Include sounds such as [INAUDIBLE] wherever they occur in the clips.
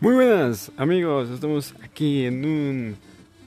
Muy buenas amigos, estamos aquí en un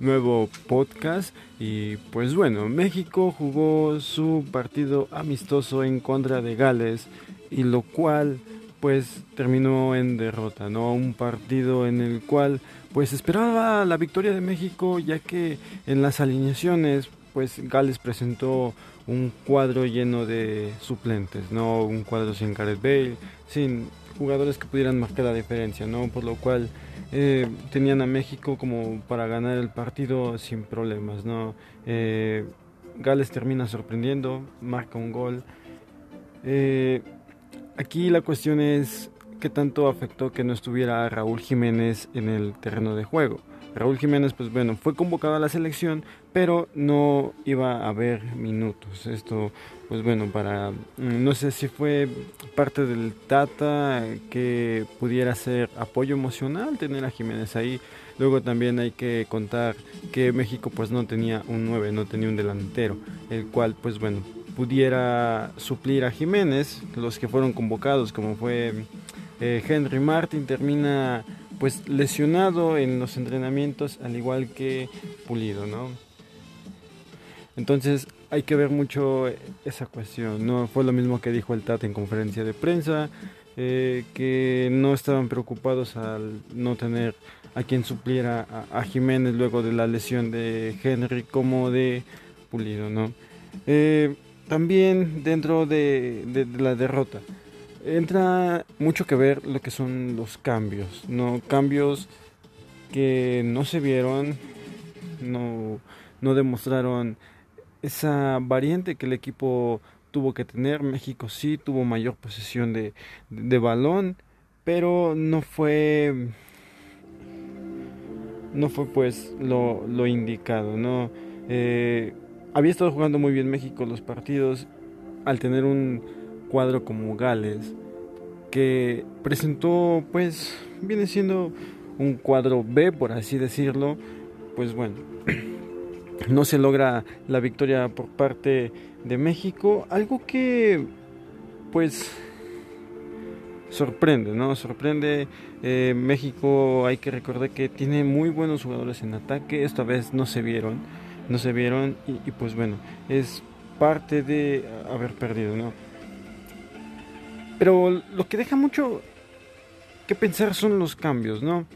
nuevo podcast y pues bueno, México jugó su partido amistoso en contra de Gales y lo cual pues terminó en derrota, ¿no? Un partido en el cual pues esperaba la victoria de México ya que en las alineaciones pues Gales presentó un cuadro lleno de suplentes, no un cuadro sin Gareth Bale, sin jugadores que pudieran marcar la diferencia, ¿no? Por lo cual eh, tenían a México como para ganar el partido sin problemas, ¿no? Eh, Gales termina sorprendiendo, marca un gol. Eh, aquí la cuestión es qué tanto afectó que no estuviera Raúl Jiménez en el terreno de juego. Raúl Jiménez, pues bueno, fue convocado a la selección, pero no iba a haber minutos. Esto, pues bueno, para, mm, no sé si fue parte del Tata que pudiera ser apoyo emocional tener a Jiménez ahí. Luego también hay que contar que México pues no tenía un 9, no tenía un delantero, el cual pues bueno, pudiera suplir a Jiménez, los que fueron convocados como fue eh, Henry Martin termina pues lesionado en los entrenamientos al igual que Pulido, ¿no? Entonces hay que ver mucho esa cuestión, ¿no? Fue lo mismo que dijo el Tata en conferencia de prensa, eh, que no estaban preocupados al no tener a quien supliera a, Jiménez luego de la lesión de Henry como de Pulido, ¿no? Eh, también dentro de la derrota, entra mucho que ver lo que son los cambios, no cambios que no se vieron, no, no demostraron esa variante que el equipo tuvo que tener. México sí tuvo mayor posesión de, de, balón, pero no fue no fue pues lo, lo indicado, ¿no? Eh, había estado jugando muy bien México los partidos al tener un cuadro como Gales, que presentó, pues, viene siendo un cuadro B, por así decirlo, pues bueno, [CLEARS THROAT] no se logra la victoria por parte de México, algo que, pues, sorprende, ¿no? Sorprende eh, México, hay que recordar que tiene muy buenos jugadores en ataque, esta vez no se vieron, no se vieron y, y pues bueno, es parte de haber perdido, ¿no? Pero lo que deja mucho que pensar son los cambios, ¿no?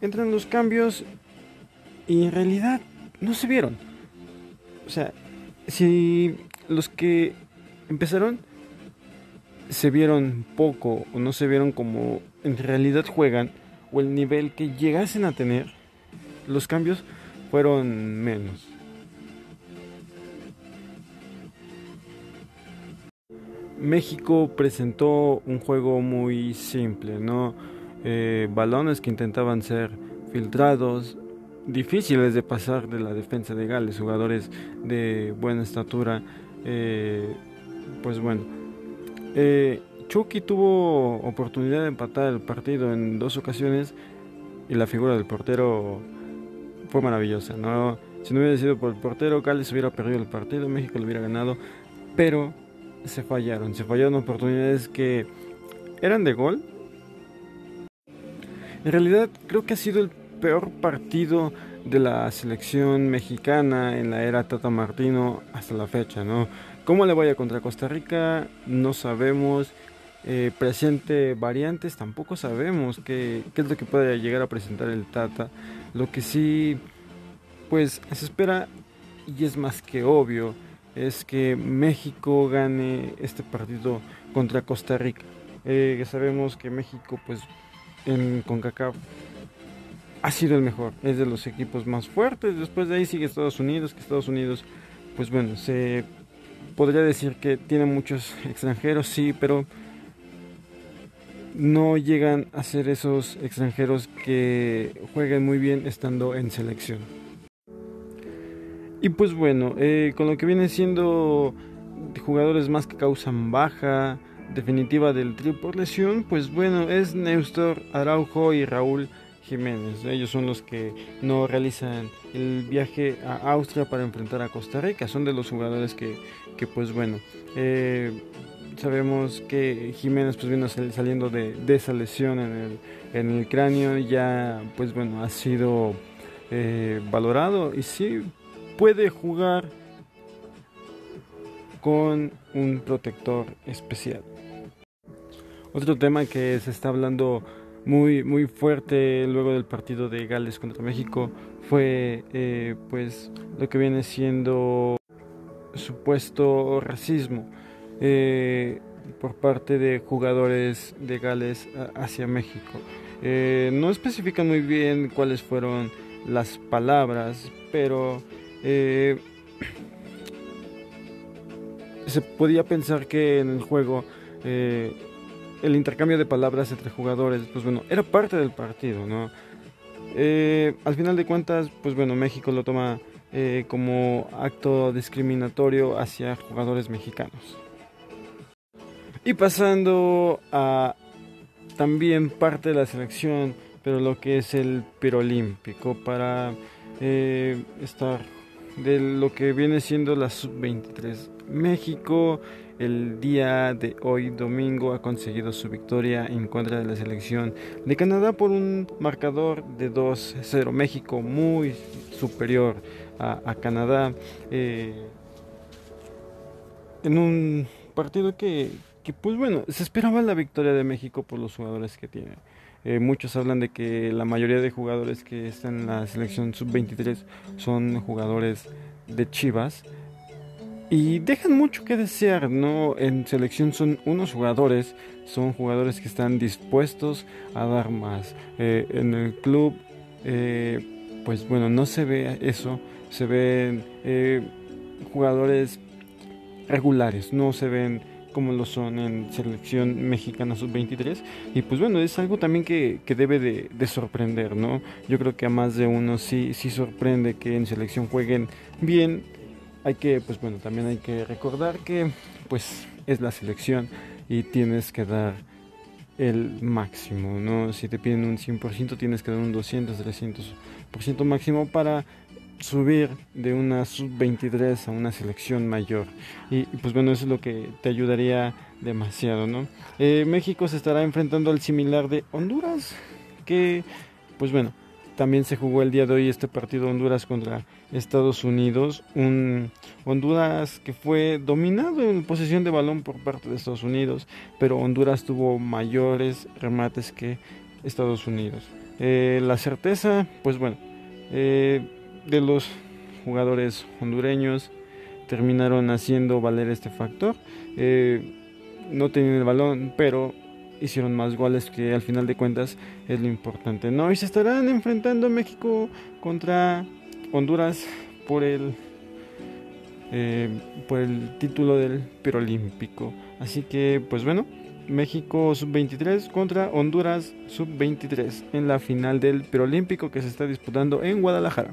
Entran los cambios y en realidad no se vieron. O sea, si los que empezaron se vieron poco o no se vieron como en realidad juegan o el nivel que llegasen a tener, los cambios fueron menos. México presentó un juego muy simple, ¿no? Eh, balones que intentaban ser filtrados, difíciles de pasar de la defensa de Gales, jugadores de buena estatura. Eh, pues bueno, eh, Chucky tuvo oportunidad de empatar el partido en dos ocasiones y la figura del portero fue maravillosa, ¿no? Si no hubiera sido por el portero, Gales hubiera perdido el partido, México lo hubiera ganado, pero se fallaron, se fallaron oportunidades que eran de gol. En realidad creo que ha sido el peor partido de la selección mexicana en la era Tata Martino hasta la fecha, ¿no? ¿Cómo le vaya contra Costa Rica? No sabemos. Eh, presente variantes, tampoco sabemos qué, qué es lo que puede llegar a presentar el Tata. Lo que sí, pues se espera y es más que obvio es que México gane este partido contra Costa Rica. Eh, sabemos que México, pues, en CONCACAF ha sido el mejor, es de los equipos más fuertes. Después de ahí sigue Estados Unidos, que Estados Unidos, pues bueno, se podría decir que tiene muchos extranjeros, sí, pero no llegan a ser esos extranjeros que jueguen muy bien estando en selección. Y pues bueno, eh, con lo que viene siendo jugadores más que causan baja definitiva del trío por lesión, pues bueno, es Neustor Araujo y Raúl Jiménez. Ellos son los que no realizan el viaje a Austria para enfrentar a Costa Rica. Son de los jugadores que, que pues bueno, eh, sabemos que Jiménez pues vino saliendo de, esa lesión en el, en el cráneo, ya pues bueno, ha sido eh, valorado y sí puede jugar con un protector especial. Otro tema que se está hablando muy muy fuerte luego del partido de Gales contra México fue eh, pues lo que viene siendo supuesto racismo eh, por parte de jugadores de Gales hacia México. Eh, no especifican muy bien cuáles fueron las palabras, pero se podía pensar que en el juego eh, el intercambio de palabras entre jugadores, pues bueno, era parte del partido, ¿no? Eh, al final de cuentas, pues bueno, México lo toma eh, como acto discriminatorio hacia jugadores mexicanos. Y pasando a también parte de la selección, pero lo que es el perolímpico para estar de lo que viene siendo la sub-23. México el día de hoy domingo ha conseguido su victoria en contra de la selección de Canadá por un marcador de 2-0. México muy superior a, Canadá eh, en un partido que, que pues bueno, se esperaba la victoria de México por los jugadores que tiene. Eh, muchos hablan de que la mayoría de jugadores que están en la selección sub-23 son jugadores de Chivas y dejan mucho que desear, ¿no? En selección son unos jugadores, son jugadores que están dispuestos a dar más. Eh, en el club, eh, pues bueno, no se ve eso, se ven jugadores regulares, no se ven como lo son en selección mexicana sub-23 y pues bueno es algo también que, que debe de, de, sorprender no yo creo que a más de uno sí sí sorprende que en selección jueguen bien. Hay que pues bueno también hay que recordar que pues es la selección y tienes que dar el máximo, ¿no? Si te piden un 100%, tienes que dar un 200, 300% máximo para subir de una sub-23 a una selección mayor. Y, pues bueno, eso es lo que te ayudaría demasiado, ¿no? Eh, México se estará enfrentando al similar de Honduras, que pues bueno, también se jugó el día de hoy este partido Honduras contra Estados Unidos. Un Honduras que fue dominado en posesión de balón por parte de Estados Unidos, pero Honduras tuvo mayores remates que Estados Unidos. Eh, la certeza, pues bueno, eh, de los jugadores hondureños terminaron haciendo valer este factor. Eh, no tenían el balón, pero hicieron más goles que al final de cuentas es lo importante. No, y se estarán enfrentando México contra Honduras por el eh, por el título del perolímpico. Así que, pues bueno, México sub-23 contra Honduras sub-23 en la final del perolímpico que se está disputando en Guadalajara.